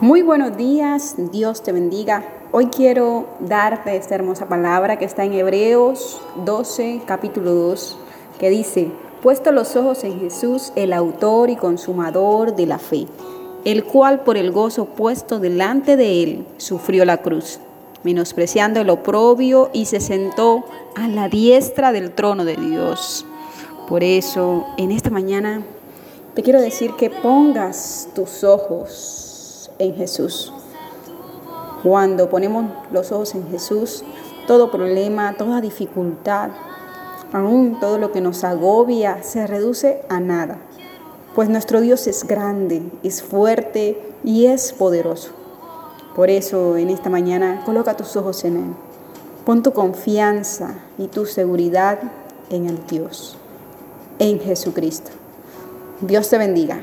Muy buenos días, Dios te bendiga. Hoy quiero darte esta hermosa palabra que está en Hebreos 12, capítulo 2, que dice, puesto los ojos en Jesús, el autor y consumador de la fe, el cual por el gozo puesto delante de él sufrió la cruz, menospreciando el oprobio y se sentó a la diestra del trono de Dios. Por eso, en esta mañana, te quiero decir que pongas tus ojos en Jesús. Cuando ponemos los ojos en Jesús, todo problema, toda dificultad, aún todo lo que nos agobia, se reduce a nada. Pues nuestro Dios es grande, es fuerte y es poderoso. Por eso en esta mañana coloca tus ojos en Él. Pon tu confianza y tu seguridad en el Dios, en Jesucristo. Dios te bendiga.